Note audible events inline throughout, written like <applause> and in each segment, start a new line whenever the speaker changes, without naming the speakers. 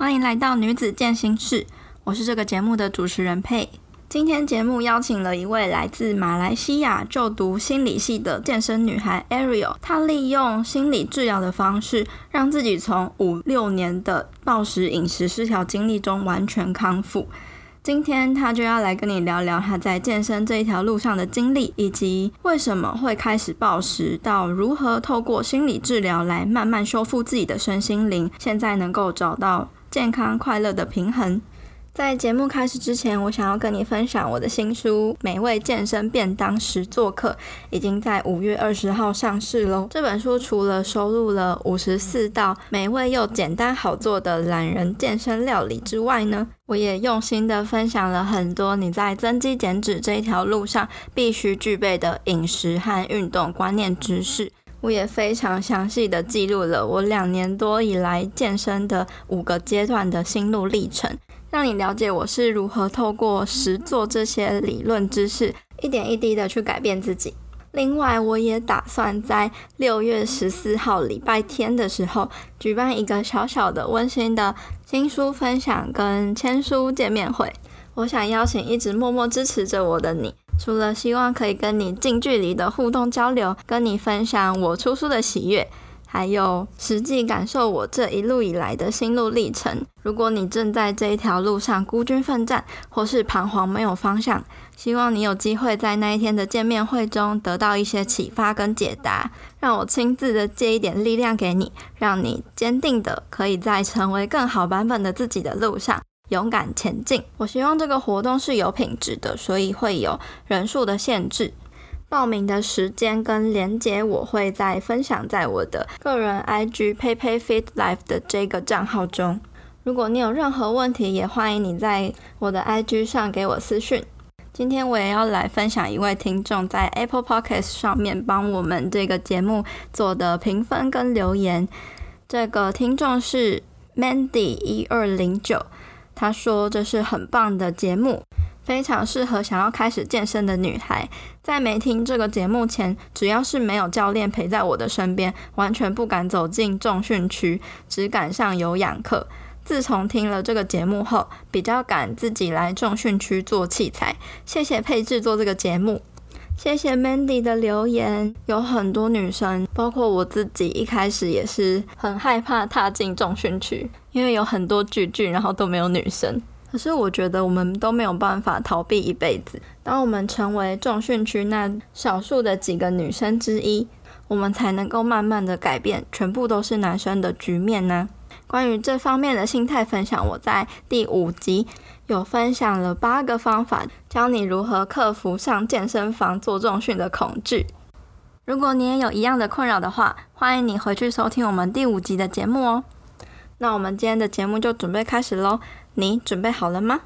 欢迎来到女子健心室，我是这个节目的主持人佩。今天节目邀请了一位来自马来西亚就读心理系的健身女孩 Ariel，她利用心理治疗的方式，让自己从五六年的暴食饮食失调经历中完全康复。今天她就要来跟你聊聊她在健身这一条路上的经历，以及为什么会开始暴食，到如何透过心理治疗来慢慢修复自己的身心灵，现在能够找到健康快乐的平衡。在节目开始之前，我想要跟你分享我的新书《美味健身便当实作课》，已经在五月二十号上市喽。这本书除了收录了五十四道美味又简单好做的懒人健身料理之外呢，我也用心的分享了很多你在增肌减脂这一条路上必须具备的饮食和运动观念知识。我也非常详细的记录了我两年多以来健身的五个阶段的心路历程。让你了解我是如何透过实做这些理论知识，一点一滴的去改变自己。另外，我也打算在六月十四号礼拜天的时候，举办一个小小的温馨的新书分享跟签书见面会。我想邀请一直默默支持着我的你，除了希望可以跟你近距离的互动交流，跟你分享我出书的喜悦。还有实际感受我这一路以来的心路历程。如果你正在这一条路上孤军奋战，或是彷徨没有方向，希望你有机会在那一天的见面会中得到一些启发跟解答，让我亲自的借一点力量给你，让你坚定的可以在成为更好版本的自己的路上勇敢前进。我希望这个活动是有品质的，所以会有人数的限制。报名的时间跟连接我会再分享在我的个人 IG PeiPeiFitLife 的这个账号中。如果你有任何问题，也欢迎你在我的 IG 上给我私讯。今天我也要来分享一位听众在 Apple Podcast 上面帮我们这个节目做的评分跟留言。这个听众是 Mandy 一二零九，他说这是很棒的节目。非常适合想要开始健身的女孩。在没听这个节目前，只要是没有教练陪在我的身边，完全不敢走进重训区，只敢上有氧课。自从听了这个节目后，比较敢自己来重训区做器材。谢谢配制做这个节目，谢谢 Mandy 的留言。有很多女生，包括我自己，一开始也是很害怕踏进重训区，因为有很多巨巨，然后都没有女生。可是我觉得我们都没有办法逃避一辈子。当我们成为重训区那少数的几个女生之一，我们才能够慢慢的改变全部都是男生的局面呢。关于这方面的心态分享，我在第五集有分享了八个方法，教你如何克服上健身房做重训的恐惧。如果你也有一样的困扰的话，欢迎你回去收听我们第五集的节目哦。那我们今天的节目就准备开始喽。你准备好了吗？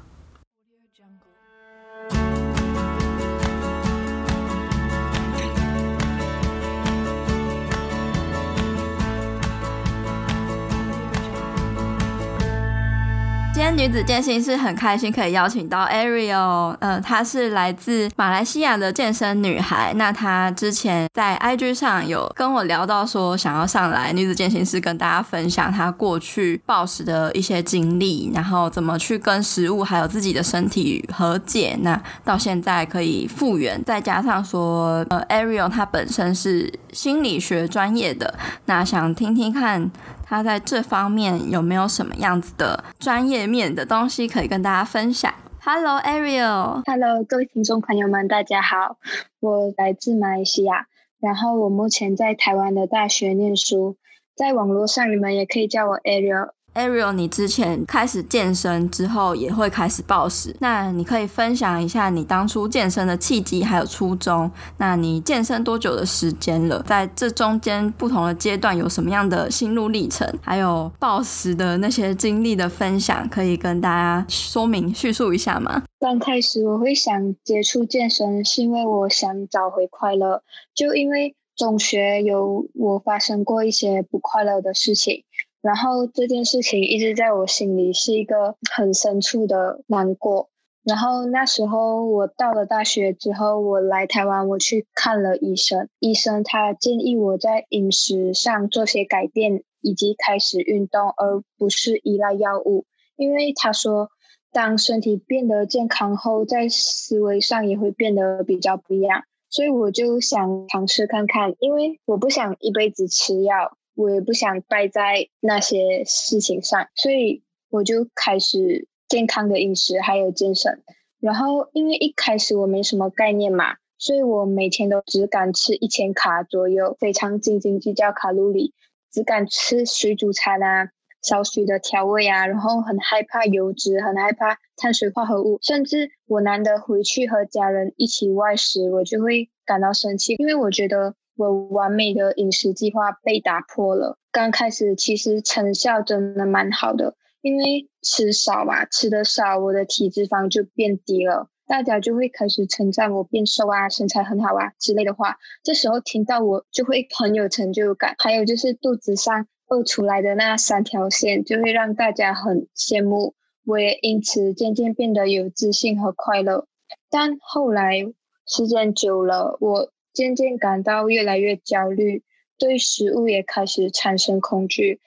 今天女子健身室很开心可以邀请到 Ariel，嗯，她是来自马来西亚的健身女孩。那她之前在 IG 上有跟我聊到说，想要上来女子健身室跟大家分享她过去暴食的一些经历，然后怎么去跟食物还有自己的身体和解。那到现在可以复原，再加上说，呃，Ariel 她本身是心理学专业的，那想听听看。他在这方面有没有什么样子的专业面的东西可以跟大家分享？Hello Ariel。
Hello，各位听众朋友们，大家好，我来自马来西亚，然后我目前在台湾的大学念书，在网络上你们也可以叫我 Ariel。
Ariel，你之前开始健身之后也会开始暴食，那你可以分享一下你当初健身的契机还有初衷。那你健身多久的时间了？在这中间不同的阶段有什么样的心路历程？还有暴食的那些经历的分享，可以跟大家说明叙述一下吗？
刚开始我会想接触健身，是因为我想找回快乐。就因为中学有我发生过一些不快乐的事情。然后这件事情一直在我心里是一个很深处的难过。然后那时候我到了大学之后，我来台湾，我去看了医生。医生他建议我在饮食上做些改变，以及开始运动，而不是依赖药物。因为他说，当身体变得健康后，在思维上也会变得比较不一样。所以我就想尝试看看，因为我不想一辈子吃药，我也不想败在那些事情上，所以我就开始健康的饮食还有健身。然后因为一开始我没什么概念嘛。所以我每天都只敢吃一千卡左右，非常斤斤计较卡路里，只敢吃水煮餐啊，少许的调味啊，然后很害怕油脂，很害怕碳水化合物，甚至我难得回去和家人一起外食，我就会感到生气，因为我觉得我完美的饮食计划被打破了。刚开始其实成效真的蛮好的，因为吃少嘛，吃得少，我的体脂肪就变低了。大家就会开始称赞我变瘦啊，身材很好啊之类的话。这时候听到我就会很有成就感。还有就是肚子上饿出来的那三条线，就会让大家很羡慕。我也因此渐渐变得有自信和快乐。但后来时间久了，我渐渐感到越来越焦虑，对食物也开始产生恐惧。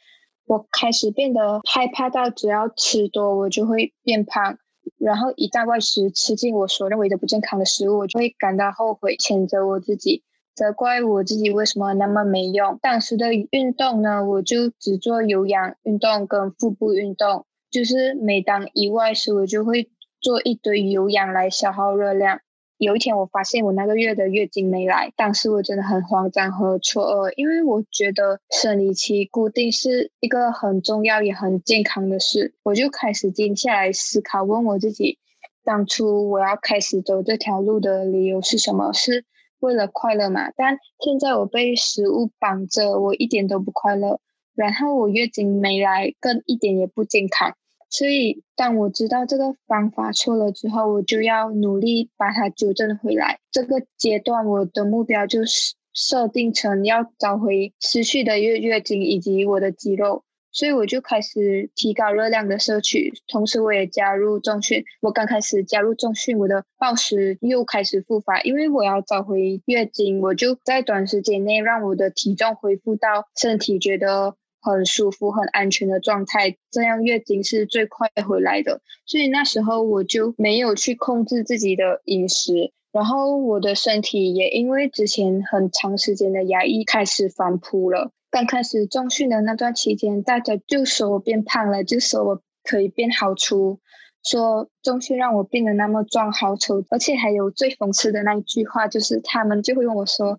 我开始变得害怕到只要吃多，我就会变胖。然后一旦外食吃进我所认为的不健康的食物，我就会感到后悔，谴责我自己，责怪我自己为什么那么没用。当时的运动呢，我就只做有氧运动跟腹部运动，就是每当一外食，我就会做一堆有氧来消耗热量。有一天，我发现我那个月的月经没来，当时我真的很慌张和错愕，因为我觉得生理期固定是一个很重要也很健康的事。我就开始静下来思考，问我自己，当初我要开始走这条路的理由是什么？是为了快乐嘛？但现在我被食物绑着，我一点都不快乐。然后我月经没来，更一点也不健康。所以，当我知道这个方法错了之后，我就要努力把它纠正回来。这个阶段，我的目标就是设定成要找回失去的月月经以及我的肌肉。所以，我就开始提高热量的摄取，同时我也加入重训。我刚开始加入重训，我的暴食又开始复发，因为我要找回月经，我就在短时间内让我的体重恢复到身体觉得。很舒服、很安全的状态，这样月经是最快回来的。所以那时候我就没有去控制自己的饮食，然后我的身体也因为之前很长时间的压抑开始反扑了。刚开始重训的那段期间，大家就说我变胖了，就说我可以变好粗，说重训让我变得那么壮好丑，而且还有最讽刺的那一句话，就是他们就会问我说。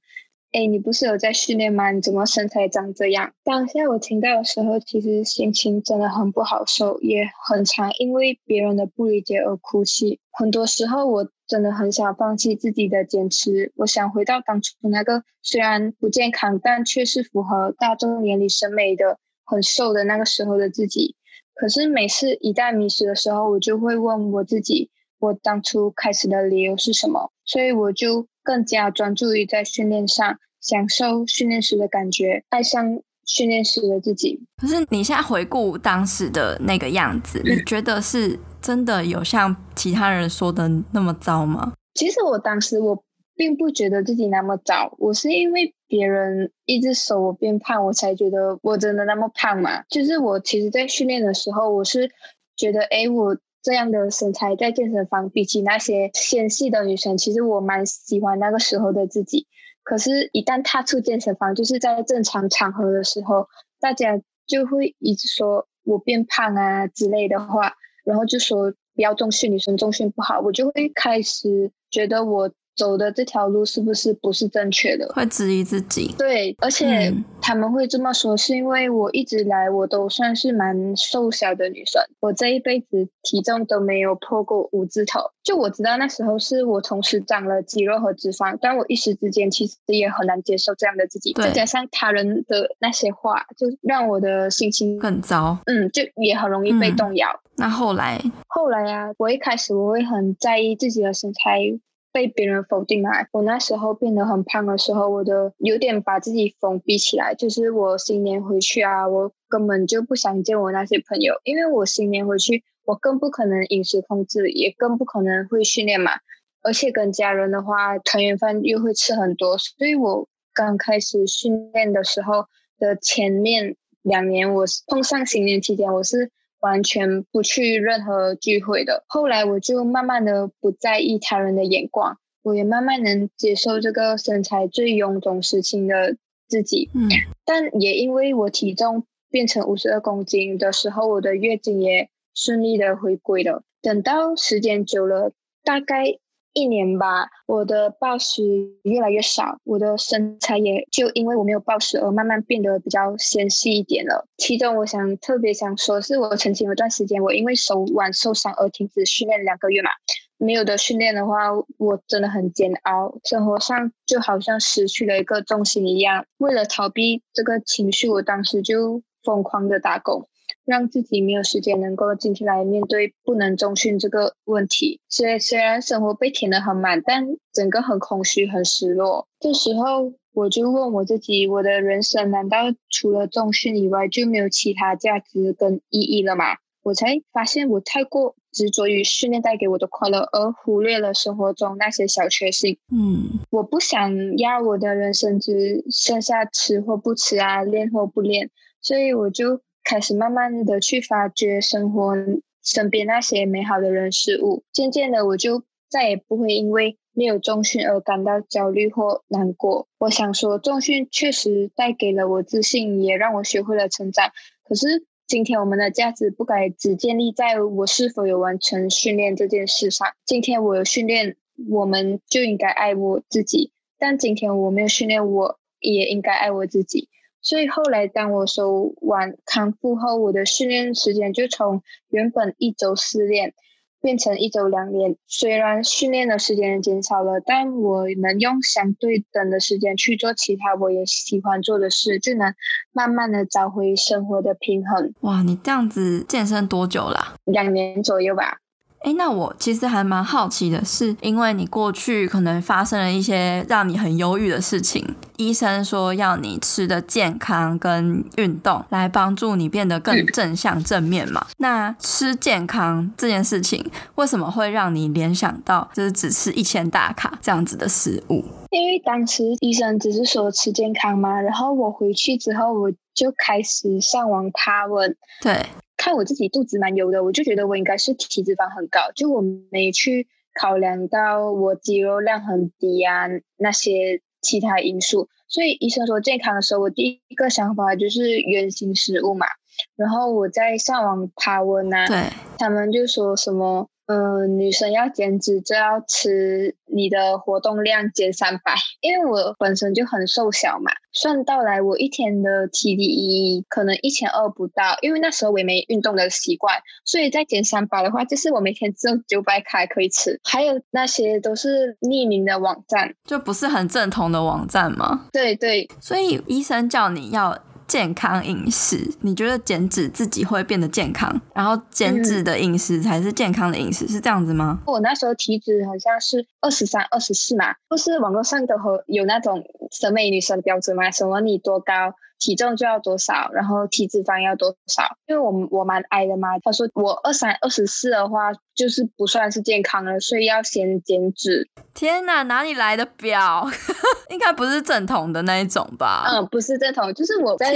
哎，你不是有在训练吗？你怎么身材长这样？当下我听到的时候，其实心情真的很不好受，也很常因为别人的不理解而哭泣。很多时候，我真的很想放弃自己的坚持，我想回到当初的那个虽然不健康，但却是符合大众眼里审美的很瘦的那个时候的自己。可是每次一旦迷失的时候，我就会问我自己，我当初开始的理由是什么？所以我就。更加专注于在训练上，享受训练时的感觉，爱上训练时的自己。
可是你现在回顾当时的那个样子，嗯，你觉得是真的有像其他人说的那么糟吗？
其实我当时我并不觉得自己那么糟，我是因为别人一直说我变胖，我才觉得我真的那么胖嘛。就是我其实，在训练的时候，我是觉得，哎，我。这样的身材在健身房，比起那些纤细的女生，其实我蛮喜欢那个时候的自己。可是，一旦踏出健身房，就是在正常场合的时候，大家就会一直说我变胖啊之类的话，然后就说不要重训，女生重训不好，我就会开始觉得我。走的这条路是不是不是正确的？
会质疑自己。
对，而且他们会这么说，是因为我一直来我都算是蛮瘦小的女生，我这一辈子体重都没有破过五字头。就我知道那时候是我同时长了肌肉和脂肪，但我一时之间其实也很难接受这样的自己。再加上他人的那些话，就让我的心情
更糟。
嗯，就也很容易被动摇。
嗯，那后来，
后来啊，我一开始我会很在意自己的身材。被别人否定了。我那时候变得很胖的时候，我的有点把自己封闭起来。就是我新年回去啊，我根本就不想见我那些朋友，因为我新年回去，我更不可能饮食控制，也更不可能会训练嘛。而且跟家人的话，团圆饭又会吃很多，所以我刚开始训练的时候的前面两年，我碰上新年期间，我是完全不去任何聚会的。后来我就慢慢的不在意他人的眼光，我也慢慢能接受这个身材最臃肿时期的自己。嗯，但也因为我体重变成五十二公斤的时候，我的月经也顺利的回归了。等到时间久了，大概。一年吧，我的暴食越来越少，我的身材也就因为我没有暴食而慢慢变得比较纤细一点了。其中，我想特别想说，是我曾经有段时间，我因为手腕受伤而停止训练两个月嘛。没有的训练的话，我真的很煎熬，生活上就好像失去了一个重心一样。为了逃避这个情绪，我当时就疯狂的打工。让自己没有时间能够静下来面对不能重训这个问题。虽虽然生活被填得很满，但整个很空虚、很失落。这时候我就问我自己：我的人生难道除了重训以外就没有其他价值跟意义了吗？我才发现我太过执着于训练带给我的快乐，而忽略了生活中那些小确幸。嗯，我不想要我的人生只剩下吃或不吃啊，练或不练，所以我就。开始慢慢的去发掘生活身边那些美好的人事物，渐渐的我就再也不会因为没有重训而感到焦虑或难过。我想说，重训确实带给了我自信，也让我学会了成长。可是今天我们的价值不该只建立在我是否有完成训练这件事上。今天我有训练，我们就应该爱我自己；但今天我没有训练，我也应该爱我自己。所以后来，当我手完康复后，我的训练时间就从原本一周四练变成一周两练。虽然训练的时间减少了，但我能用相对等的时间去做其他我也喜欢做的事，就能慢慢的找回生活的平衡。
哇，你这样子健身多久了？
两年左右吧。
哎，那我其实还蛮好奇的是，因为你过去可能发生了一些让你很忧郁的事情，医生说要你吃的健康跟运动来帮助你变得更正向正面嘛。那吃健康这件事情，为什么会让你联想到就是只吃一千大卡这样子的食物？
因为当时医生只是说吃健康嘛，然后我回去之后我就开始上网爬文，
对。
看我自己肚子蛮油的，我就觉得我应该是体脂肪很高，就我没去考量到我肌肉量很低啊那些其他因素，所以医生说健康的时候，我第一个想法就是原型食物嘛，然后我在上网爬文啊，
对，
他们就说什么。嗯，女生要减脂就要吃你的活动量减三百，因为我本身就很瘦小嘛，算到来我一天的体力可能一千二不到，因为那时候我也没运动的习惯，所以再减三百的话，就是我每天只有九百卡可以吃，还有那些都是匿名的网站，
就不是很正统的网站吗？
对对，
所以医生叫你要。健康饮食，你觉得减脂自己会变得健康，然后减脂的饮食才是健康的饮食，是这样子吗？
我那时候体脂好像是二十三、二十四嘛，不是网络上的和有那种审美女生的标准吗？什么你多高？体重就要多少，然后体脂肪要多少？因为我我蛮矮的嘛，他说我二三二十四的话，就是不算是健康了，所以要先减脂。
天哪，哪里来的表？<laughs> 应该不是正统的那一种吧？
嗯，不是正统，就是我在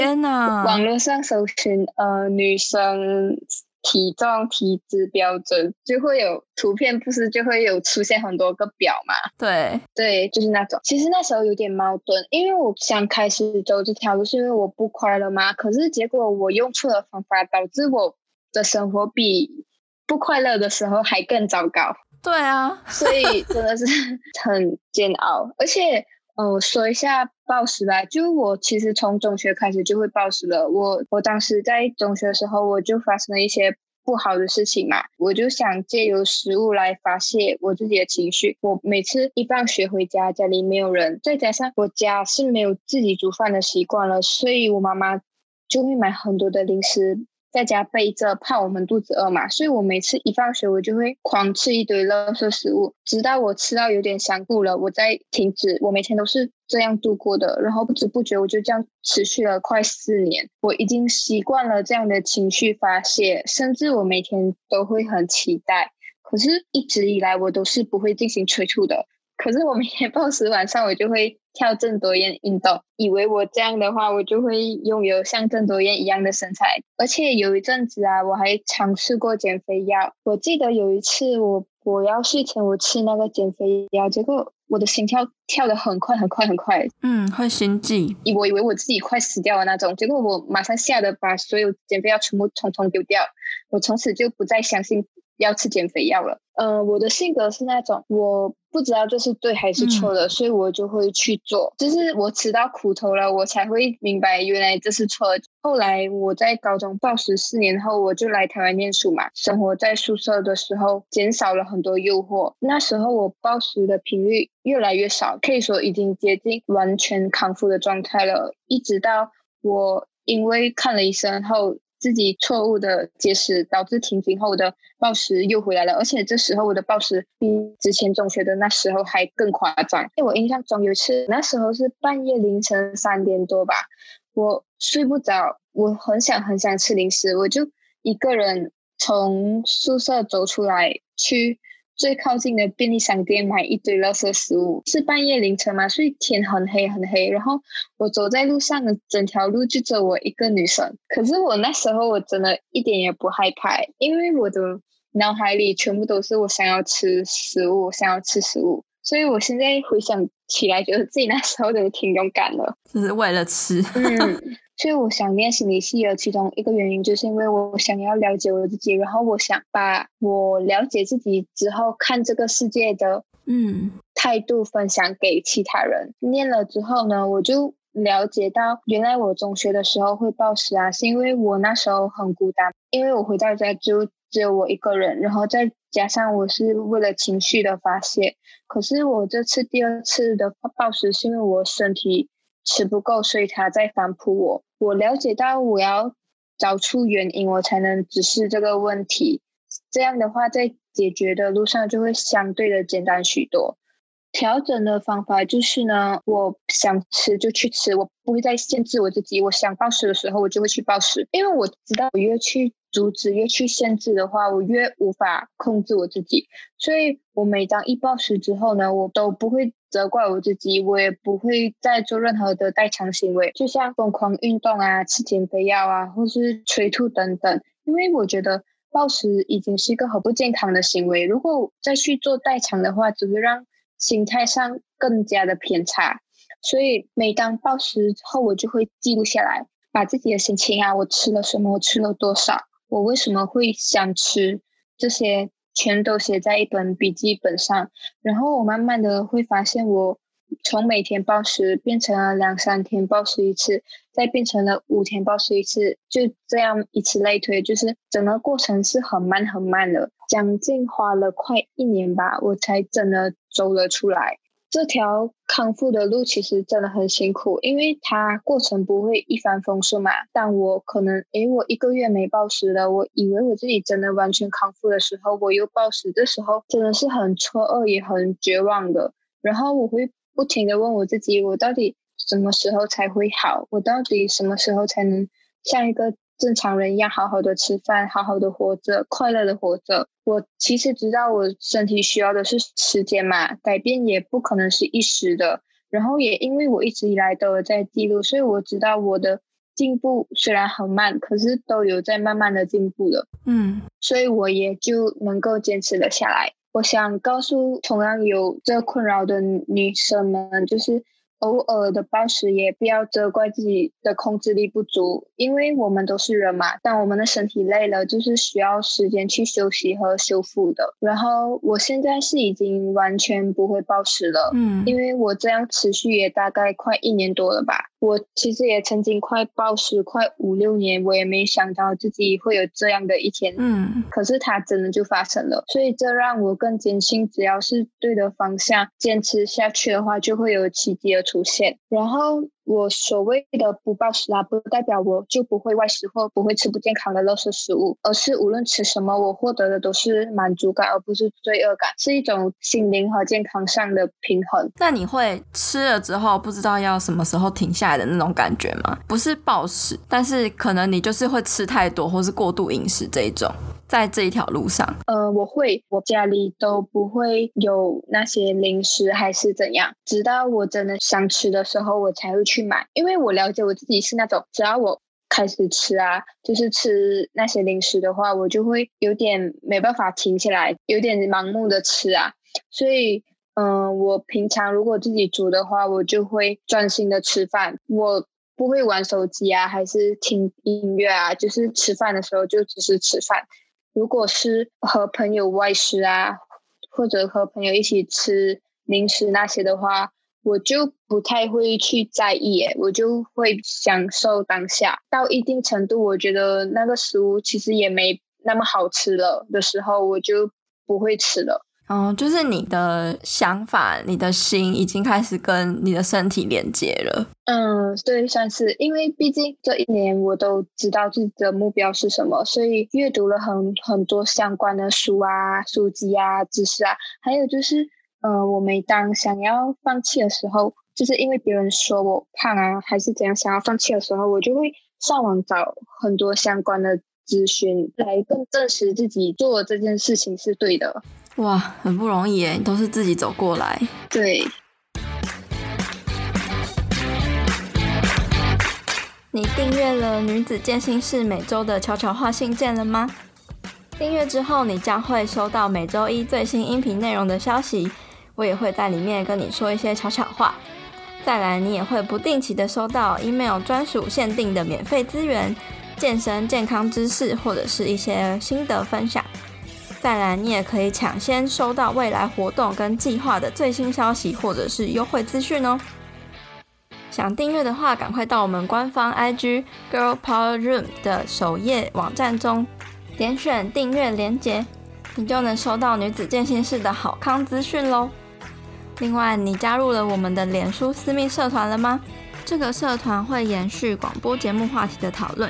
网络上搜寻呃女生。体重、体脂标准就会有图片，不是就会有出现很多个表嘛？
对
对，就是那种。其实那时候有点矛盾，因为我想开始走这条路，是因为我不快乐嘛。可是结果我用错了方法，导致我的生活比不快乐的时候还更糟糕。
对啊，
所以真的是 <laughs> 很煎熬，而且。嗯，说一下暴食吧。就我其实从中学开始就会暴食了。我我当时在中学的时候，我就发生了一些不好的事情嘛，我就想借由食物来发泄我自己的情绪。我每次一放学回家，家里没有人，再加上我家是没有自己煮饭的习惯了，所以我妈妈就会买很多的零食。在家备着，怕我们肚子饿嘛，所以我每次一放学，我就会狂吃一堆垃圾食物，直到我吃到有点想吐了，我再停止。我每天都是这样度过的，然后不知不觉我就这样持续了快四年。我已经习惯了这样的情绪发泄，甚至我每天都会很期待，可是一直以来我都是不会进行催吐的。可是我每天暴食晚上我就会跳郑多燕运动，以为我这样的话我就会拥有像郑多燕一样的身材。而且有一阵子啊，我还尝试过减肥药。我记得有一次我我要睡前我吃那个减肥药，结果我的心跳跳得很快很快很快。
嗯，会心悸。
我以为我自己快死掉了那种，结果我马上吓得把所有减肥药全部统统丢掉。我从此就不再相信。要吃减肥药了。呃，我的性格是那种我不知道这是对还是错的，嗯、所以我就会去做。就是我吃到苦头了，我才会明白原来这是错的。后来我在高中暴食四年后，我就来台湾念书嘛。生活在宿舍的时候，减少了很多诱惑。那时候我暴食的频率越来越少，可以说已经接近完全康复的状态了。一直到我因为看了医生后。自己错误的节食导致停停后的暴食又回来了，而且这时候我的暴食比之前中学的那时候还更夸张。在我印象中有一次，那时候是半夜凌晨三点多吧，我睡不着，我很想很想吃零食，我就一个人从宿舍走出来去。最靠近的便利商店买一堆垃圾食物，是半夜凌晨嘛，所以天很黑很黑。然后我走在路上的整条路就只有我一个女生。可是我那时候我真的一点也不害怕，因为我的脑海里全部都是我想要吃食物，想要吃食物。所以我现在回想起来，觉得自己那时候真的挺勇敢的，
就是为了吃。
嗯。所以我想念心理系的其中一个原因，就是因为我想要了解我自己，然后我想把我了解自己之后看这个世界的嗯态度分享给其他人。嗯、念了之后呢，我就了解到，原来我中学的时候会暴食啊，是因为我那时候很孤单，因为我回到家就只有我一个人，然后再加上我是为了情绪的发泄。可是我这次第二次的暴食，是因为我身体。吃不够，所以他在反扑我。我了解到，我要找出原因，我才能直视这个问题。这样的话，在解决的路上就会相对的简单许多。调整的方法就是呢，我想吃就去吃，我不会再限制我自己。我想暴食的时候，我就会去暴食，因为我知道，我越去阻止、越去限制的话，我越无法控制我自己。所以我每当一暴食之后呢，我都不会。责怪我自己，我也不会再做任何的代偿行为，就像疯狂运动啊、吃减肥药啊，或是催吐等等。因为我觉得暴食已经是一个很不健康的行为，如果再去做代偿的话，只会让心态上更加的偏差。所以每当暴食后，我就会记录下来，把自己的心情啊，我吃了什么，我吃了多少，我为什么会想吃这些。全都写在一本笔记本上，然后我慢慢的会发现，我从每天暴食变成了两三天暴食一次，再变成了五天暴食一次，就这样以此类推，就是整个过程是很慢很慢的，将近花了快一年吧，我才真的走了出来。这条康复的路其实真的很辛苦，因为它过程不会一帆风顺嘛。但我可能，诶，我一个月没暴食了，我以为我自己真的完全康复的时候，我又暴食，这时候真的是很错愕也很绝望的。然后我会不停的问我自己，我到底什么时候才会好？我到底什么时候才能像一个正常人一样好好的吃饭，好好的活着，快乐的活着。我其实知道我身体需要的是时间嘛，改变也不可能是一时的。然后也因为我一直以来都有在记录，所以我知道我的进步虽然很慢，可是都有在慢慢的进步了。嗯，所以我也就能够坚持了下来。我想告诉同样有这困扰的女生们，就是。偶尔的暴食也不要责怪自己的控制力不足，因为我们都是人嘛。但我们的身体累了，就是需要时间去休息和修复的。然后我现在是已经完全不会暴食了，嗯，因为我这样持续也大概快一年多了吧。我其实也曾经快暴食快五六年，我也没想到自己会有这样的一天。嗯，可是它真的就发生了，所以这让我更坚信，只要是对的方向，坚持下去的话，就会有奇迹的出现。然后我所谓的不暴食啊，不代表我就不会外食或不会吃不健康的垃圾食物，而是无论吃什么，我获得的都是满足感，而不是罪恶感，是一种心灵和健康上的平衡。
那你会吃了之后不知道要什么时候停下来的那种感觉吗？不是暴食，但是可能你就是会吃太多，或是过度饮食这一种。在这一条路上，
呃，我会，我家里都不会有那些零食还是怎样，直到我真的想吃的时候，我才会去买。因为我了解我自己是那种，只要我开始吃啊，就是吃那些零食的话，我就会有点没办法停下来，有点盲目的吃啊。所以，嗯、我平常如果自己煮的话，我就会专心的吃饭，我不会玩手机啊，还是听音乐啊，就是吃饭的时候就只是吃饭。如果是和朋友外食啊，或者和朋友一起吃零食那些的话，我就不太会去在意，我就会享受当下。到一定程度，我觉得那个食物其实也没那么好吃了的时候，我就不会吃了。
哦，就是你的想法，你的心已经开始跟你的身体连接了。
嗯，对，算是，因为毕竟这一年我都知道自己的目标是什么，所以阅读了很很多相关的书啊、书籍啊、知识啊，还有就是，呃，我每当想要放弃的时候，就是因为别人说我胖啊，还是怎样，想要放弃的时候，我就会上网找很多相关的资讯，来更证实自己做这件事情是对的。
哇，很不容易诶，都是自己走过来。
对。
你订阅了女子健心室每周的悄悄话信件了吗？订阅之后，你将会收到每周一最新音频内容的消息，我也会在里面跟你说一些悄悄话。再来，你也会不定期的收到 email 专属限定的免费资源、健身健康知识或者是一些心得分享。再来，你也可以抢先收到未来活动跟计划的最新消息，或者是优惠资讯哦。想订阅的话，赶快到我们官方 IG Girl Power Room 的首页网站中，点选订阅连结，你就能收到女子健心室的好康资讯喽。另外，你加入了我们的脸书私密社团了吗？这个社团会延续广播节目话题的讨论。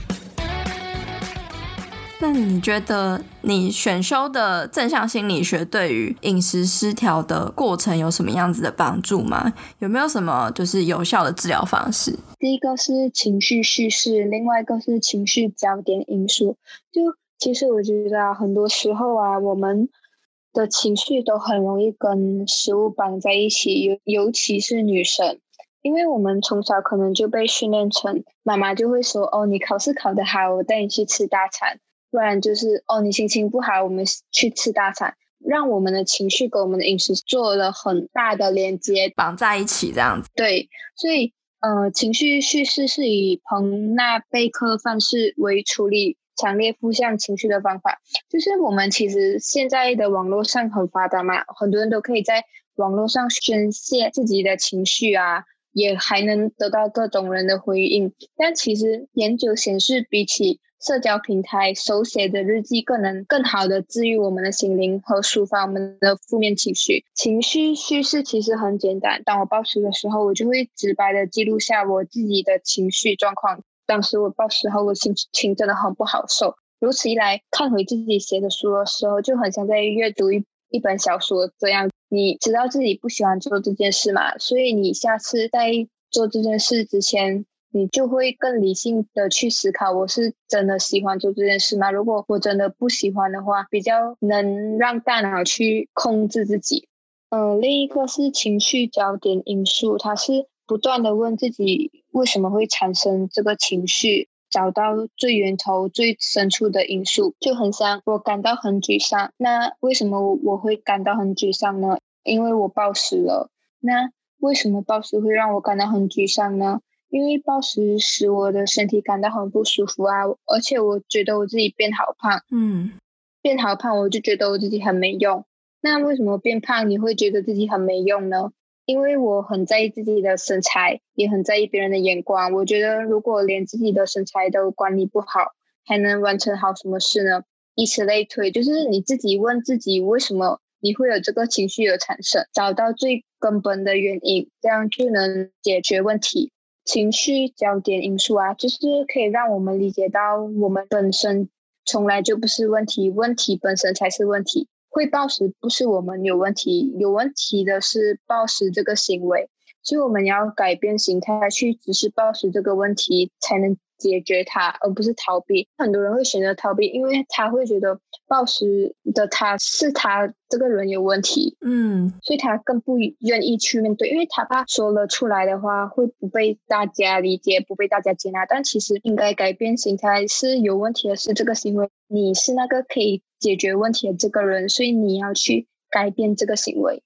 那你觉得你选修的正向心理学对于饮食失调的过程有什么样子的帮助吗？有没有什么就是有效的治疗方式？
第一个是情绪叙事，另外一个是情绪焦点因素。就其实我觉得啊，很多时候啊，我们的情绪都很容易跟食物绑在一起，尤尤其是女生，因为我们从小可能就被训练成，妈妈就会说：“哦，你考试考得好，我带你去吃大餐。”不然就是哦，你心情不好，我们去吃大餐，让我们的情绪跟我们的饮食做了很大的连接，
绑在一起这样子。
对，所以呃，情绪叙事是以彭纳贝克方式为处理强烈负向情绪的方法。就是我们其实现在的网络上很发达嘛，很多人都可以在网络上宣泄自己的情绪啊，也还能得到各种人的回应。但其实研究显示，比起社交平台手写的日记更能更好的治愈我们的心灵和抒发我们的负面情绪。情绪叙事其实很简单，当我暴食的时候，我就会直白的记录下我自己的情绪状况。当时我暴食后，我心情真的很不好受。如此一来，看回自己写的书的时候，就很像在阅读一一本小说这样。你知道自己不喜欢做这件事嘛？所以你下次在做这件事之前。你就会更理性的去思考，我是真的喜欢做这件事吗？如果我真的不喜欢的话，比较能让大脑去控制自己。嗯、呃，另一个是情绪焦点因素，它是不断的问自己为什么会产生这个情绪，找到最源头、最深处的因素，就很像我感到很沮丧，那为什么我会感到很沮丧呢？因为我暴食了。那为什么暴食会让我感到很沮丧呢？因为暴食使我的身体感到很不舒服啊，而且我觉得我自己变好胖，
嗯，
变好胖我就觉得我自己很没用。那为什么变胖你会觉得自己很没用呢？因为我很在意自己的身材，也很在意别人的眼光。我觉得如果连自己的身材都管理不好，还能完成好什么事呢？以此类推，就是你自己问自己，为什么你会有这个情绪的产生，找到最根本的原因，这样就能解决问题。情绪焦点因素啊，就是可以让我们理解到，我们本身从来就不是问题，问题本身才是问题。会暴食不是我们有问题，有问题的是暴食这个行为，所以我们要改变心态去直视暴食这个问题，才能。解决它，而不是逃避。很多人会选择逃避，因为他会觉得暴食的他是他这个人有问题，
嗯，
所以他更不愿意去面对，因为他怕说了出来的话会不被大家理解，不被大家接纳。但其实应该改变心态，是有问题的是这个行为，你是那个可以解决问题的这个人，所以你要去改变这个行为。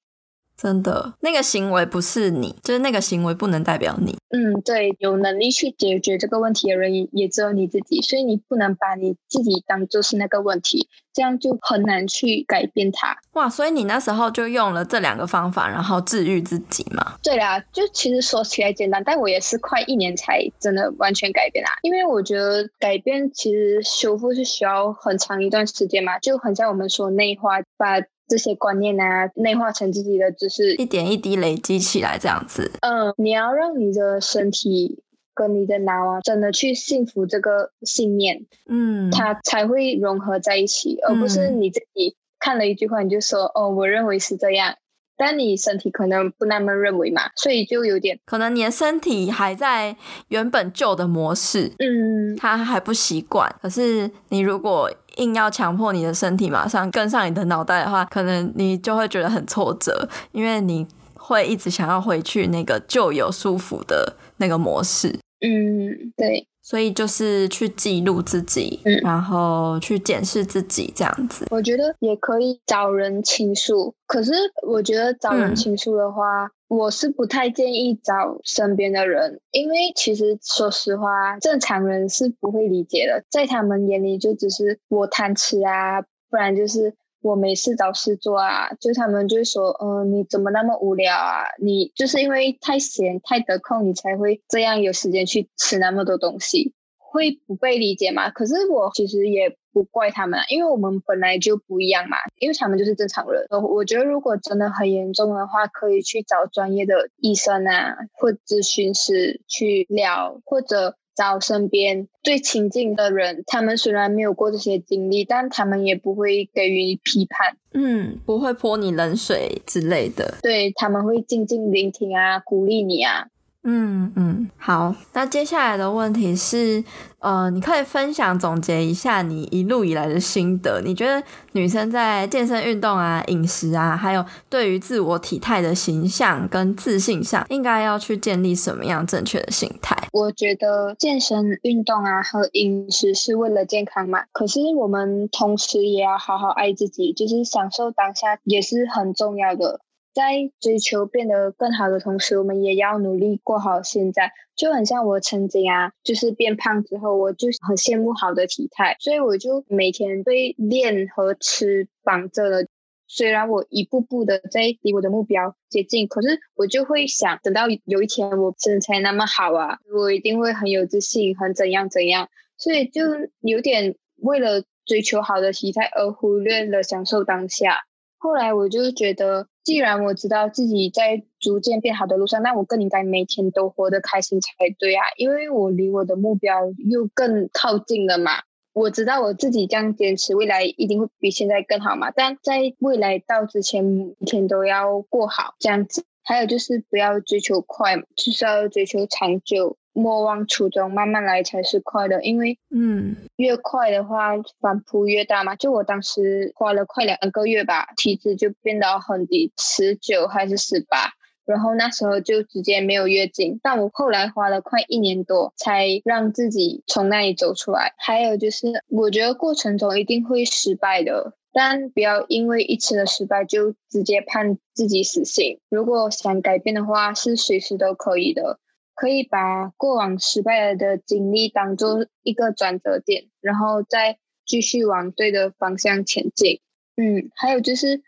真的，那个行为不是你，就是那个行为不能代表你。
嗯，对，有能力去解决这个问题的人也也只有你自己，所以你不能把你自己当做是那个问题，这样就很难去改变它。
哇，所以你那时候就用了这两个方法，然后治愈自己嘛？
对啦，就其实说起来简单，但我也是快一年才真的完全改变啦。因为我觉得改变其实修复是需要很长一段时间嘛，就很像我们说内化把。这些观念啊，内化成自己的知识，
一点一滴累积起来，这样子。
嗯，你要让你的身体跟你的脑啊，真的去信服这个信念，
嗯，
它才会融合在一起，而不是你自己看了一句话你就说，嗯、哦，我认为是这样，但你身体可能不那么认为嘛，所以就有点，
可能你的身体还在原本旧的模式，
嗯，
它还不习惯。可是你如果硬要强迫你的身体马上跟上你的脑袋的话，可能你就会觉得很挫折，因为你会一直想要回去那个旧有舒服的那个模式。
嗯，对。
所以就是去记录自己，
嗯，
然后去检视自己这样子。
我觉得也可以找人倾诉，可是我觉得找人倾诉的话，嗯，我是不太建议找身边的人，因为其实说实话，正常人是不会理解的，在他们眼里就只是我贪吃啊，不然就是。我没事找事做啊，就他们就说，嗯、你怎么那么无聊啊？你就是因为太闲太得空，你才会这样有时间去吃那么多东西，会不被理解吗？可是我其实也不怪他们，因为我们本来就不一样嘛，因为他们就是正常人。我我觉得如果真的很严重的话，可以去找专业的医生啊，或咨询师去聊，或者。找身边最亲近的人，他们虽然没有过这些经历，但他们也不会给予批判，
嗯，不会泼你冷水之类的，
对，他们会静静聆听啊，鼓励你啊。
嗯嗯，好，那接下来的问题是，呃，你可以分享总结一下你一路以来的心得。你觉得女生在健身运动啊、饮食啊，还有对于自我体态的形象跟自信上，应该要去建立什么样正确的心态？
我觉得健身运动啊和饮食是为了健康嘛，可是我们同时也要好好爱自己，就是享受当下也是很重要的。在追求变得更好的同时，我们也要努力过好现在。就很像我曾经啊，就是变胖之后，我就很羡慕好的体态，所以我就每天被练和吃绑着了。虽然我一步步的在离我的目标接近，可是我就会想，等到有一天我身材那么好啊，我一定会很有自信，很怎样怎样。所以就有点为了追求好的体态而忽略了享受当下。后来我就觉得。既然我知道自己在逐渐变好的路上，那我更应该每天都活得开心才对啊！因为我离我的目标又更靠近了嘛。我知道我自己这样坚持，未来一定会比现在更好嘛。但在未来到之前，每天都要过好这样子。还有就是不要追求快，就是要追求长久。莫忘初衷，慢慢来才是快的。因为，
嗯，
越快的话反扑越大嘛。就我当时花了快两个月吧，体脂就变到很低，十九还是十八，然后那时候就直接没有月经。但我后来花了快一年多，才让自己从那里走出来。还有就是，我觉得过程中一定会失败的，但不要因为一次的失败就直接判自己死刑。如果想改变的话，是随时都可以的。可以把过往失败的经历当做一个转折点，然后再继续往对的方向前进。嗯，还有就是。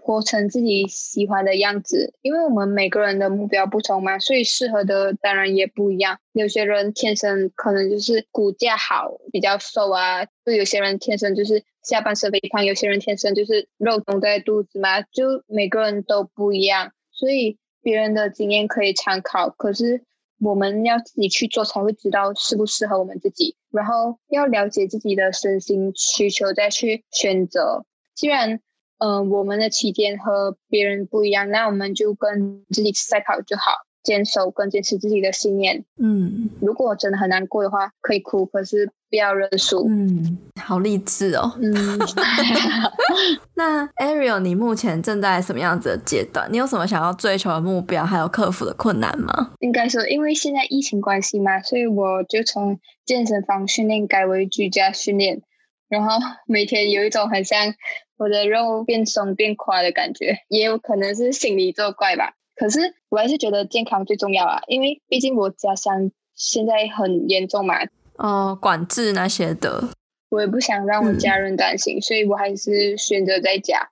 活成自己喜欢的样子，因为我们每个人的目标不同嘛，所以适合的当然也不一样。有些人天生可能就是骨架好，比较瘦啊；就有些人天生就是下半身肥胖，有些人天生就是肉肿在肚子嘛，就每个人都不一样。所以别人的经验可以参考，可是我们要自己去做才会知道适不适合我们自己，然后要了解自己的身心需求再去选择。既然嗯、我们的起点和别人不一样，那我们就跟自己赛跑就好，坚守跟坚持自己的信念。嗯，如果真的很难过的话，可以哭，可是不要认输。
嗯，好励志哦。嗯，<laughs> 那 Ariel，你目前正在什么样子的阶段？你有什么想要追求的目标，还有克服的困难吗？
应该说，因为现在疫情关系嘛，所以我就从健身房训练改为居家训练，然后每天有一种很像。我的肉变松变垮的感觉，也有可能是心理作怪吧。可是我还是觉得健康最重要啊，因为毕竟我家乡现在很严重嘛，
哦，管制那些的，
我也不想让我家人担心，嗯、所以我还是选择在家。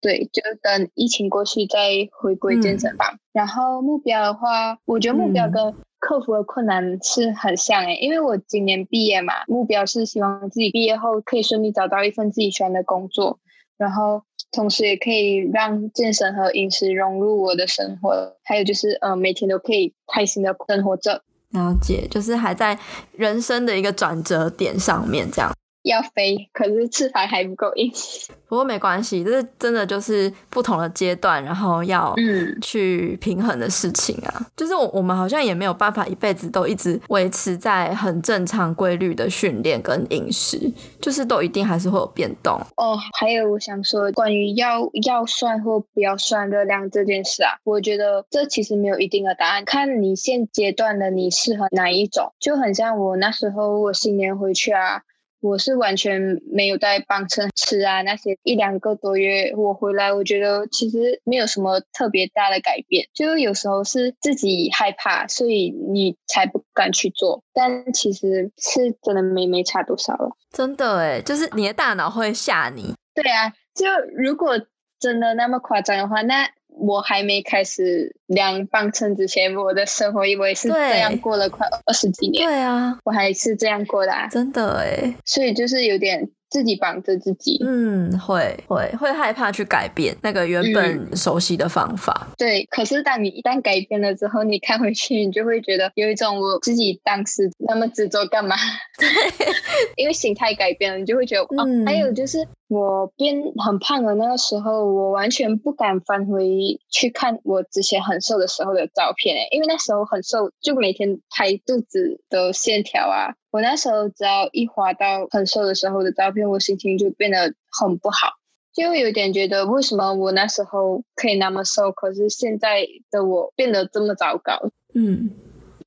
对，就等疫情过去再回归健身房。嗯、然后目标的话，我觉得目标跟克服的困难是很像诶，因为我今年毕业嘛，目标是希望自己毕业后可以顺利找到一份自己喜欢的工作。然后，同时也可以让健身和饮食融入我的生活，还有就是，呃，每天都可以开心的生活着。
了解，就是还在人生的一个转折点上面，这样。
要飞，可是翅膀还不够硬。<laughs>
不过没关系，这是真的，就是不同的阶段，然后要去平衡的事情啊。嗯、就是我我们好像也没有办法一辈子都一直维持在很正常规律的训练跟饮食，就是都一定还是会有变动。
哦，还有我想说，关于要要算或不要算热量这件事啊，我觉得这其实没有一定的答案，看你现阶段的你适合哪一种，就很像我那时候我新年回去啊。我是完全没有在帮衬吃啊，那些一两个多月我回来，我觉得其实没有什么特别大的改变，就有时候是自己害怕，所以你才不敢去做，但其实是真的没没差多少了。
真的诶，就是你的大脑会吓你。
对啊，就如果真的那么夸张的话，那。我还没开始量磅秤之前，我的生活以为是这样过了快二十几年。
对啊，
我还是这样过的啊，
真的诶，
所以就是有点。自己绑着自己，
嗯，会会会害怕去改变那个原本熟悉的方法。
嗯、对，可是当你一旦改变了之后，你看回去，你就会觉得有一种我自己当时那么执着干嘛？对，<laughs> 因为心态改变了，你就会觉得、嗯、哦。还有就是我变很胖的那个时候，我完全不敢翻回去看我之前很瘦的时候的照片，因为那时候很瘦，就每天拍肚子的线条啊。我那时候只要一滑到很瘦的时候的照片，我心情就变得很不好，就有点觉得为什么我那时候可以那么瘦，可是现在的我变得这么糟糕。嗯，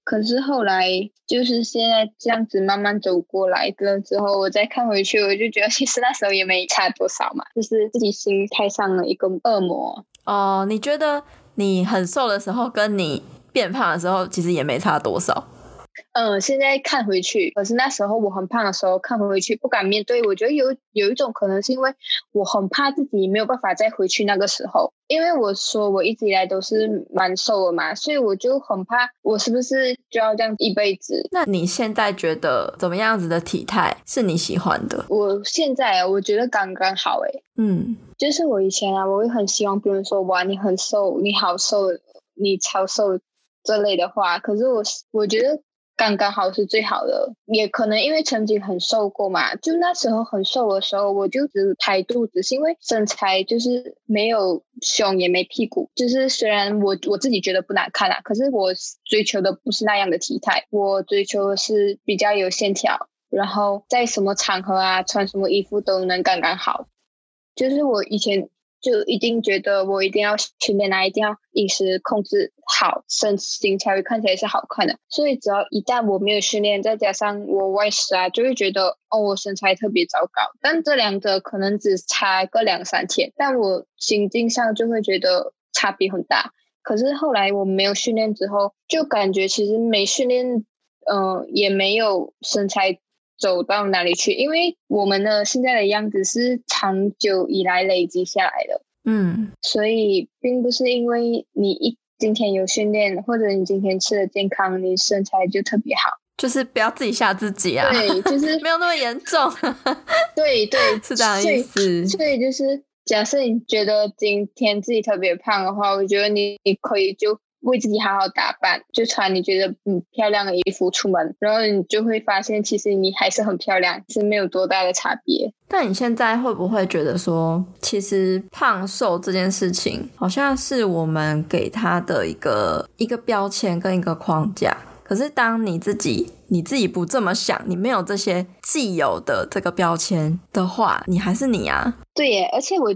可是后来就是现在这样子慢慢走过来了之后，我再看回去，我就觉得其实那时候也没差多少嘛，就是自己心态上了一个恶魔。
哦，你觉得你很瘦的时候跟你变胖的时候，其实也没差多少？
嗯，现在看回去，可是那时候我很胖的时候看回去不敢面对。我觉得有有一种可能是因为我很怕自己没有办法再回去那个时候，因为我说我一直以来都是蛮瘦的嘛，所以我就很怕我是不是就要这样一辈子。
那你现在觉得怎么样子的体态是你喜欢的？
我现在啊，我觉得刚刚好诶。嗯，就是我以前啊，我会很希望别人说哇，你很瘦，你好瘦，你超瘦这类的话，可是我我觉得。刚刚好是最好的，也可能因为曾经很瘦过嘛，就那时候很瘦的时候，我就只拍肚子，是因为身材就是没有胸也没屁股，就是虽然我我自己觉得不难看啊，可是我追求的不是那样的体态，我追求的是比较有线条，然后在什么场合啊，穿什么衣服都能刚刚好，就是我以前。就一定觉得我一定要训练啊，一定要饮食控制好，身形才会看起来是好看的。所以只要一旦我没有训练，再加上我外食啊，就会觉得哦，我身材特别糟糕。但这两者可能只差个两三天，但我心境上就会觉得差别很大。可是后来我没有训练之后，就感觉其实没训练，嗯、也没有身材走到哪里去，因为我们的现在的样子是长久以来累积下来的。
嗯，
所以并不是因为你一今天有训练，或者你今天吃的健康，你身材就特别好。
就是不要自己吓自己啊！
对，就是 <laughs>
没有那么严重。
对 <laughs> 对，<laughs>
是这样意思。
所以就是，假设你觉得今天自己特别胖的话，我觉得你你可以就为自己好好打扮，就穿你觉得嗯漂亮的衣服出门，然后你就会发现，其实你还是很漂亮，是没有多大的差别。
但你现在会不会觉得说，其实胖瘦这件事情，好像是我们给他的一个一个标签跟一个框架？可是，当你自己你自己不这么想，你没有这些既有的这个标签的话，你还是你啊。
对耶，而且我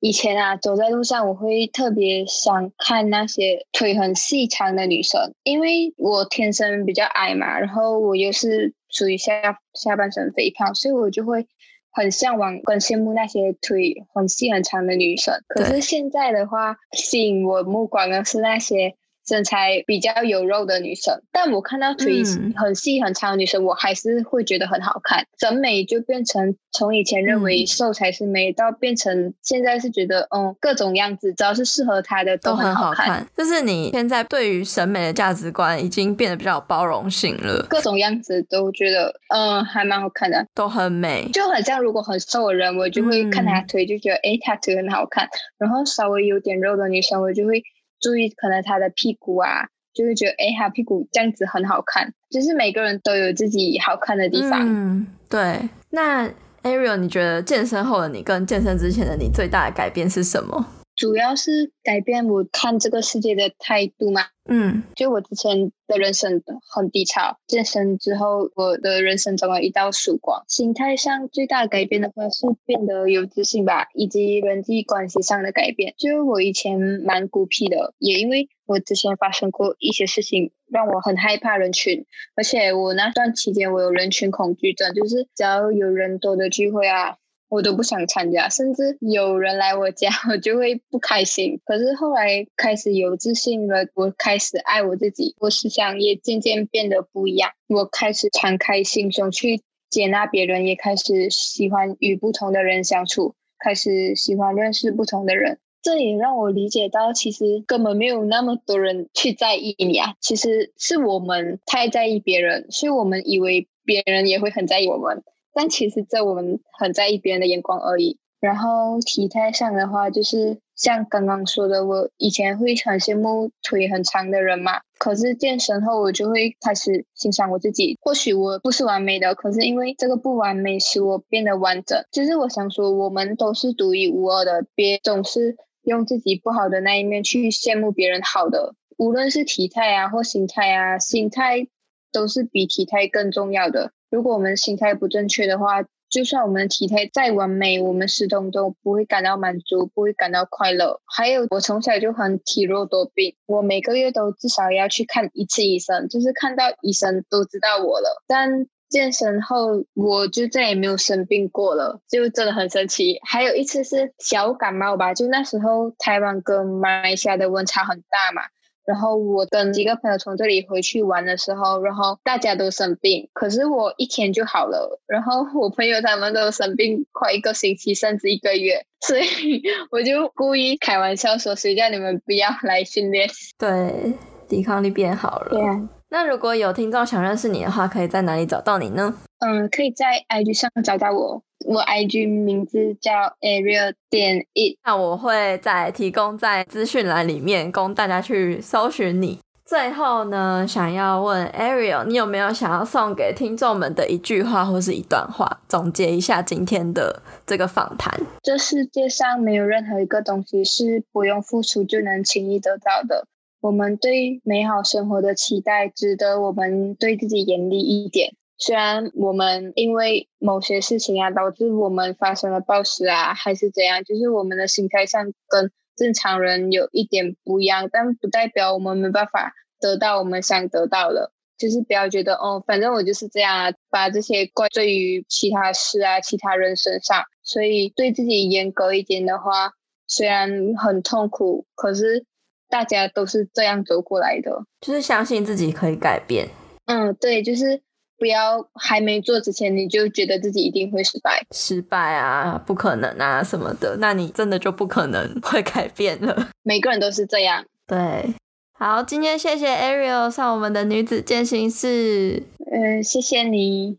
以前啊，走在路上，我会特别想看那些腿很细长的女生，因为我天生比较矮嘛，然后我又是属于下下半身肥胖，所以我就会很向往跟羡慕那些腿很细很长的女生。可是现在的话，吸引我目光的是那些。身材比较有肉的女生，但我看到腿很细很长的女生，嗯，我还是会觉得很好看。审美就变成从以前认为瘦才是美，嗯，到变成现在是觉得，嗯，各种样子只要是适合她的都很好看。
就是你现在对于审美的价值观已经变得比较有包容性了，
各种样子都觉得，嗯，还蛮好看的，
都很美。
就很像如果很瘦的人，我就会看她腿就觉得，哎，嗯，她腿很好看。然后稍微有点肉的女生，我就会。注意，可能他的屁股啊，就会觉得，哎，他屁股这样子很好看。就是每个人都有自己好看的地方。
嗯，对。那 Ariel，你觉得健身后的你跟健身之前的你最大的改变是什么？
主要是改变我看这个世界的态度嘛。
嗯，
就我之前的人生很低潮，健身之后，我的人生中了一道曙光。心态上最大的改变的话，是变得有自信吧，以及人际关系上的改变。就我以前蛮孤僻的，也因为我之前发生过一些事情，让我很害怕人群，而且我那段期间我有人群恐惧症，就是只要有人多的聚会啊。我都不想参加，甚至有人来我家，<laughs> 我就会不开心。可是后来开始有自信了，我开始爱我自己，我思想也渐渐变得不一样。我开始敞开心胸去接纳别人，也开始喜欢与不同的人相处，开始喜欢认识不同的人。这也让我理解到，其实根本没有那么多人去在意你啊，其实是我们太在意别人，所以我们以为别人也会很在意我们。但其实，在我们很在意别人的眼光而已。然后体态上的话，就是像刚刚说的，我以前会很羡慕腿很长的人嘛。可是健身后，我就会开始欣赏我自己。或许我不是完美的，可是因为这个不完美使我变得完整。就是我想说，我们都是独一无二的，别总是用自己不好的那一面去羡慕别人好的。无论是体态啊，或心态啊，心态都是比体态更重要的。如果我们心态不正确的话，就算我们的体态再完美，我们始终都不会感到满足，不会感到快乐。还有，我从小就很体弱多病，我每个月都至少要去看一次医生，就是看到医生都知道我了。但健身后，我就再也没有生病过了，就真的很神奇。还有一次是小感冒吧，就那时候台湾跟马来西亚的温差很大嘛。然后我跟几个朋友从这里回去玩的时候，然后大家都生病，可是我一天就好了。然后 <laughs> 我朋友他们都生病快一个星期，甚至一个月，<laughs> 所以 <laughs> 我就故意开玩笑说：“谁叫你们不要来训练？”
对，抵抗力变好了。
对啊。
那如果有听众想认识你的话，可以在哪里找到你呢？
嗯，可以在 IG 上找到我，我 IG 名字叫 Ariel 点 It。
那我会再提供在资讯栏里面供大家去搜寻你。最后呢，想要问 Ariel，你有没有想要送给听众们的一句话或是一段话，总结一下今天的这个访谈？
这世界上没有任何一个东西是不用付出就能轻易得到的。我们对美好生活的期待，值得我们对自己严厉一点。虽然我们因为某些事情啊，导致我们发生了暴食啊，还是怎样，就是我们的心态上跟正常人有一点不一样，但不代表我们没办法得到我们想得到的。就是不要觉得哦，反正我就是这样啊，把这些怪罪于其他事啊、其他人身上。所以对自己严格一点的话，虽然很痛苦，可是。大家都是这样走过来的，
就是相信自己可以改变。
嗯，对，就是不要还没做之前你就觉得自己一定会失败，
失败啊，不可能啊什么的，那你真的就不可能 <laughs> 会改变了。
每个人都是这样。
对，好，今天谢谢 Ariel 上我们的女子健行室。
嗯，谢谢你。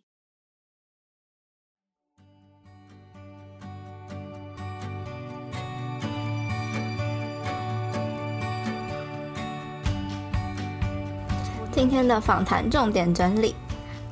今天的访谈重点整理，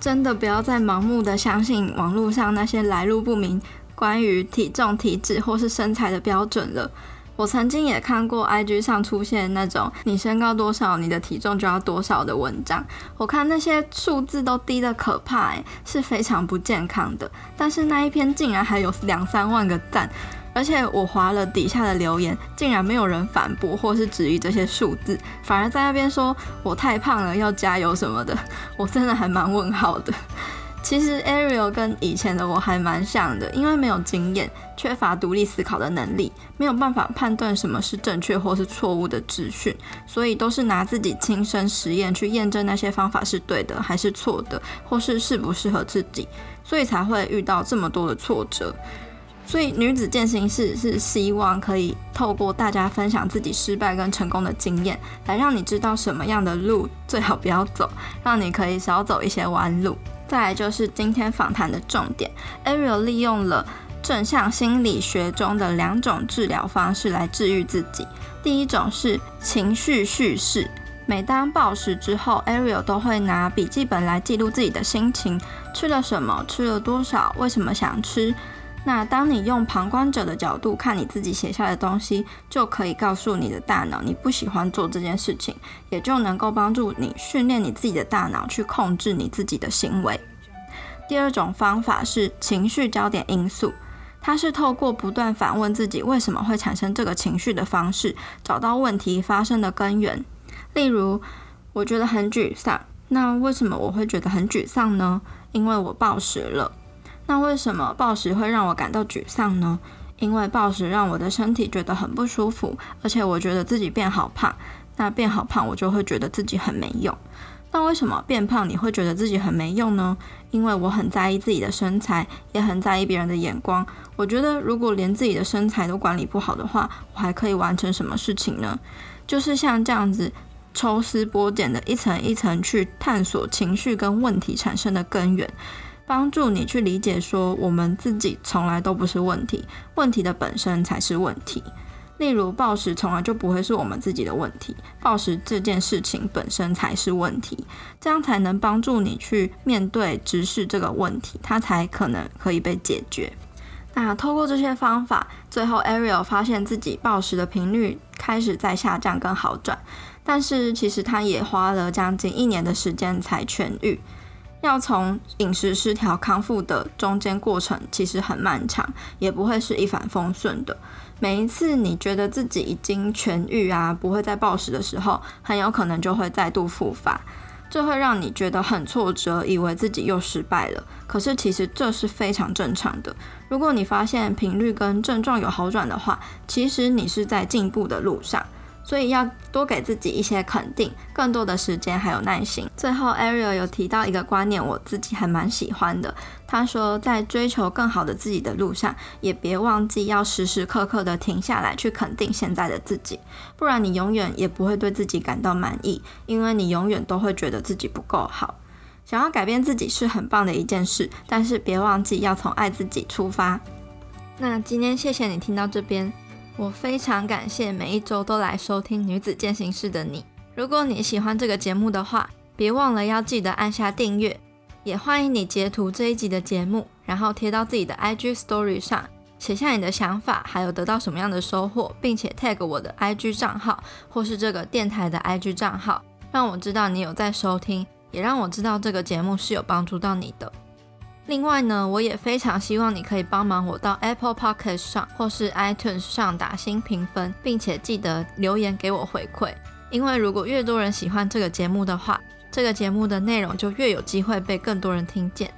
真的不要再盲目的相信网络上那些来路不明关于体重、体脂或是身材的标准了。我曾经也看过 IG 上出现那种你身高多少，你的体重就要多少的文章，我看那些数字都低得可怕，诶，是非常不健康的。但是那一篇竟然还有两三万个赞。而且我划了底下的留言，竟然没有人反驳或是质疑这些数字，反而在那边说我太胖了，要加油什么的。我真的还蛮问号的。其实 Ariel 跟以前的我还蛮像的，因为没有经验，缺乏独立思考的能力，没有办法判断什么是正确或是错误的资讯，所以都是拿自己亲身实验去验证那些方法是对的还是错的，或是适不适合自己，所以才会遇到这么多的挫折。所以女子健行室是希望可以透过大家分享自己失败跟成功的经验，来让你知道什么样的路最好不要走，让你可以少走一些弯路。再来就是今天访谈的重点，Ariel 利用了正向心理学中的两种治疗方式来治愈自己。第一种是情绪叙事，每当暴食之后，Ariel 都会拿笔记本来记录自己的心情，吃了什么，吃了多少，为什么想吃。那当你用旁观者的角度看你自己写下的东西，就可以告诉你的大脑你不喜欢做这件事情，也就能够帮助你训练你自己的大脑去控制你自己的行为。第二种方法是情绪焦点因素，它是透过不断反问自己为什么会产生这个情绪的方式，找到问题发生的根源。例如，我觉得很沮丧，那为什么我会觉得很沮丧呢？因为我暴食了。那为什么暴食会让我感到沮丧呢？因为暴食让我的身体觉得很不舒服，而且我觉得自己变好胖。那变好胖，我就会觉得自己很没用。那为什么变胖你会觉得自己很没用呢？因为我很在意自己的身材，也很在意别人的眼光。我觉得如果连自己的身材都管理不好的话，我还可以完成什么事情呢？就是像这样子抽丝剥茧的一层一层去探索情绪跟问题产生的根源。帮助你去理解，说我们自己从来都不是问题，问题的本身才是问题。例如，暴食从来就不会是我们自己的问题，暴食这件事情本身才是问题，这样才能帮助你去面对、直视这个问题，它才可能可以被解决。那透过这些方法，最后 Ariel 发现自己暴食的频率开始在下降跟好转，但是其实他也花了将近一年的时间才痊愈。要从饮食失调康复的中间过程其实很漫长，也不会是一帆风顺的。每一次你觉得自己已经痊愈啊，不会再暴食的时候，很有可能就会再度复发，这会让你觉得很挫折，以为自己又失败了。可是其实这是非常正常的。如果你发现频率跟症状有好转的话，其实你是在进步的路上。所以要多给自己一些肯定，更多的时间还有耐心。最后，Ariel 有提到一个观念，我自己还蛮喜欢的。他说，在追求更好的自己的路上，也别忘记要时时刻刻的停下来，去肯定现在的自己，不然你永远也不会对自己感到满意，因为你永远都会觉得自己不够好。想要改变自己是很棒的一件事，但是别忘记要从爱自己出发。那今天谢谢你听到这边。我非常感谢每一周都来收听女子健行室的你。如果你喜欢这个节目的话，别忘了要记得按下订阅。也欢迎你截图这一集的节目，然后贴到自己的 IG Story 上，写下你的想法，还有得到什么样的收获，并且 tag 我的 IG 账号或是这个电台的 IG 账号，让我知道你有在收听，也让我知道这个节目是有帮助到你的。另外呢，我也非常希望你可以帮忙我到 Apple Podcast 上或是 iTunes 上打新评分，并且记得留言给我回馈。因为如果越多人喜欢这个节目的话，这个节目的内容就越有机会被更多人听见。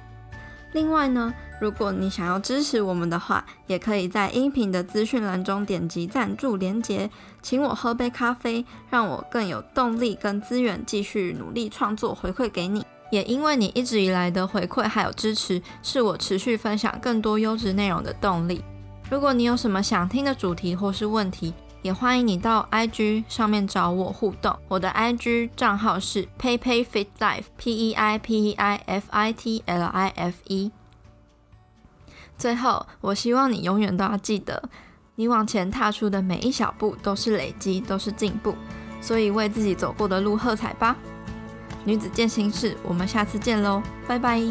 另外呢，如果你想要支持我们的话，也可以在音频的资讯栏中点击赞助连结，请我喝杯咖啡，让我更有动力跟资源继续努力创作，回馈给你。也因为你一直以来的回馈还有支持，是我持续分享更多优质内容的动力。如果你有什么想听的主题或是问题，也欢迎你到 IG 上面找我互动。我的 IG 账号是 peipei.fitlife，P E I P E I F I T L I F E。最后，我希望你永远都要记得，你往前踏出的每一小步都是累积，都是进步。所以，为自己走过的路喝彩吧！女子健行室，我们下次见喽，拜拜。